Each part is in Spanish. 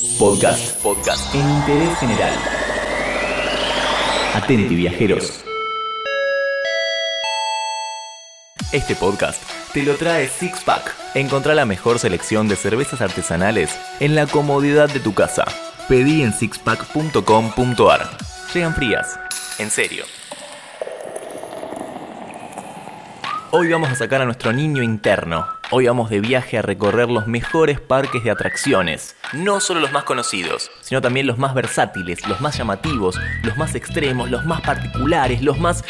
Podcast, podcast en interés general. Atenti viajeros. Este podcast te lo trae Six Pack. Encontrá la mejor selección de cervezas artesanales en la comodidad de tu casa. Pedí en sixpack.com.ar. Llegan frías. En serio. Hoy vamos a sacar a nuestro niño interno. Hoy vamos de viaje a recorrer los mejores parques de atracciones. No solo los más conocidos, sino también los más versátiles, los más llamativos, los más extremos, los más particulares, los más...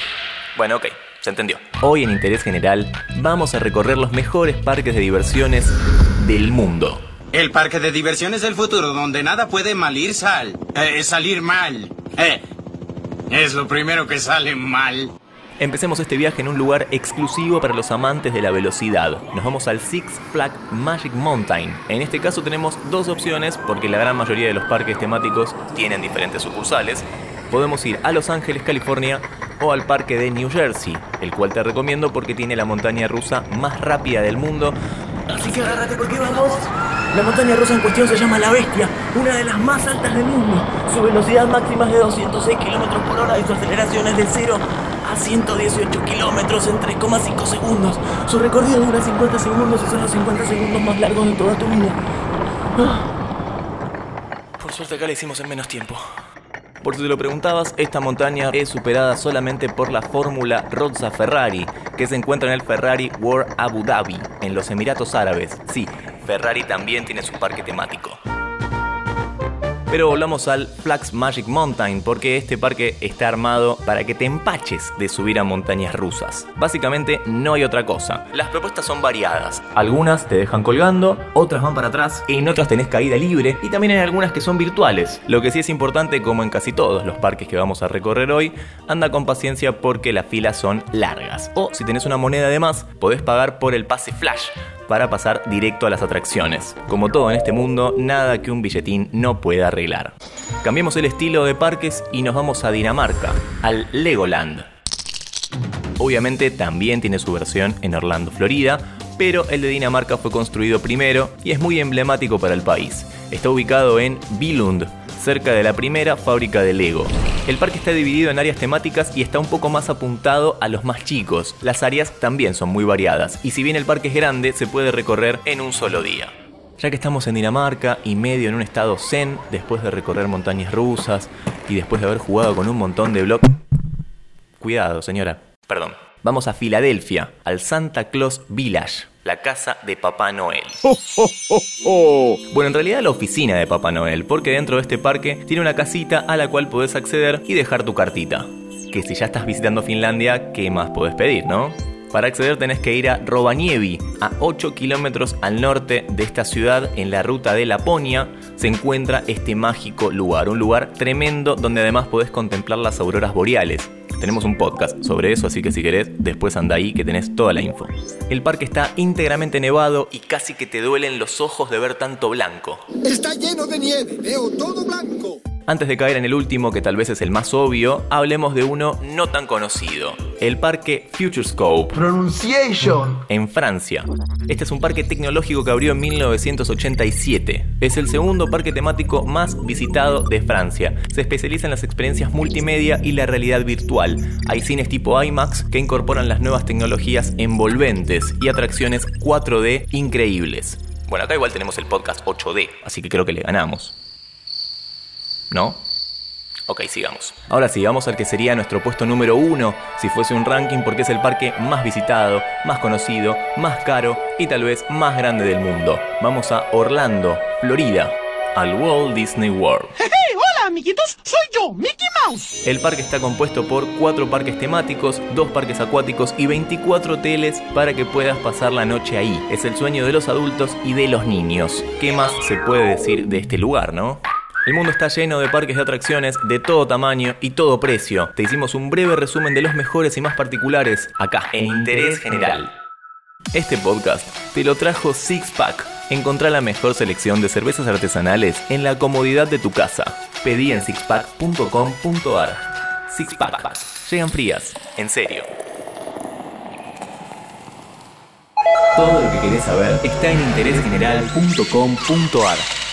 Bueno, ok, se entendió. Hoy en Interés General vamos a recorrer los mejores parques de diversiones del mundo. El parque de diversiones del futuro, donde nada puede mal ir sal. Eh, salir mal. Eh, es lo primero que sale mal. Empecemos este viaje en un lugar exclusivo para los amantes de la velocidad. Nos vamos al Six Flag Magic Mountain. En este caso tenemos dos opciones porque la gran mayoría de los parques temáticos tienen diferentes sucursales. Podemos ir a Los Ángeles, California o al parque de New Jersey, el cual te recomiendo porque tiene la montaña rusa más rápida del mundo. Así que agárrate porque vamos. La montaña rusa en cuestión se llama La Bestia, una de las más altas del mundo. Su velocidad máxima es de 206 km por hora y su aceleración es de 0 a 118 kilómetros en 3,5 segundos. Su recorrido dura 50 segundos y son los 50 segundos más largos de toda tu vida. Ah. Por suerte acá la hicimos en menos tiempo. Por si te lo preguntabas, esta montaña es superada solamente por la fórmula Rozza Ferrari, que se encuentra en el Ferrari World Abu Dhabi, en los Emiratos Árabes. Sí, Ferrari también tiene su parque temático. Pero volvamos al Flax Magic Mountain porque este parque está armado para que te empaches de subir a montañas rusas. Básicamente no hay otra cosa. Las propuestas son variadas. Algunas te dejan colgando, otras van para atrás, en otras tenés caída libre y también hay algunas que son virtuales. Lo que sí es importante, como en casi todos los parques que vamos a recorrer hoy, anda con paciencia porque las filas son largas. O si tenés una moneda de más, podés pagar por el pase flash para pasar directo a las atracciones. Como todo en este mundo, nada que un billetín no pueda arreglar. Cambiamos el estilo de parques y nos vamos a Dinamarca, al Legoland. Obviamente también tiene su versión en Orlando, Florida, pero el de Dinamarca fue construido primero y es muy emblemático para el país. Está ubicado en Billund, cerca de la primera fábrica de Lego. El parque está dividido en áreas temáticas y está un poco más apuntado a los más chicos. Las áreas también son muy variadas y si bien el parque es grande, se puede recorrer en un solo día. Ya que estamos en Dinamarca y medio en un estado zen, después de recorrer montañas rusas y después de haber jugado con un montón de bloques... Cuidado, señora. Perdón. Vamos a Filadelfia, al Santa Claus Village, la casa de Papá Noel. Bueno, en realidad la oficina de Papá Noel, porque dentro de este parque tiene una casita a la cual podés acceder y dejar tu cartita. Que si ya estás visitando Finlandia, ¿qué más podés pedir, no? Para acceder tenés que ir a Rovaniemi, a 8 kilómetros al norte de esta ciudad, en la ruta de Laponia, se encuentra este mágico lugar, un lugar tremendo donde además podés contemplar las auroras boreales. Tenemos un podcast sobre eso, así que si querés, después anda ahí que tenés toda la info. El parque está íntegramente nevado y casi que te duelen los ojos de ver tanto blanco. Está lleno de nieve, veo todo blanco. Antes de caer en el último, que tal vez es el más obvio, hablemos de uno no tan conocido, el parque Futurescope. Pronunciation. En Francia. Este es un parque tecnológico que abrió en 1987. Es el segundo parque temático más visitado de Francia. Se especializa en las experiencias multimedia y la realidad virtual. Hay cines tipo IMAX que incorporan las nuevas tecnologías envolventes y atracciones 4D increíbles. Bueno, acá igual tenemos el podcast 8D, así que creo que le ganamos. ¿No? Ok, sigamos. Ahora sí, vamos al que sería nuestro puesto número uno si fuese un ranking porque es el parque más visitado, más conocido, más caro y tal vez más grande del mundo. Vamos a Orlando, Florida, al Walt Disney World. ¡Hey, hola, amiguitos! Soy yo, Mickey Mouse. El parque está compuesto por cuatro parques temáticos, dos parques acuáticos y 24 hoteles para que puedas pasar la noche ahí. Es el sueño de los adultos y de los niños. ¿Qué más se puede decir de este lugar, no? El mundo está lleno de parques de atracciones de todo tamaño y todo precio. Te hicimos un breve resumen de los mejores y más particulares acá, en Interés General. Este podcast te lo trajo Six Pack. Encontrá la mejor selección de cervezas artesanales en la comodidad de tu casa. Pedí en sixpack.com.ar. Six Pack. Llegan frías, en serio. Todo lo que querés saber está en interésgeneral.com.ar.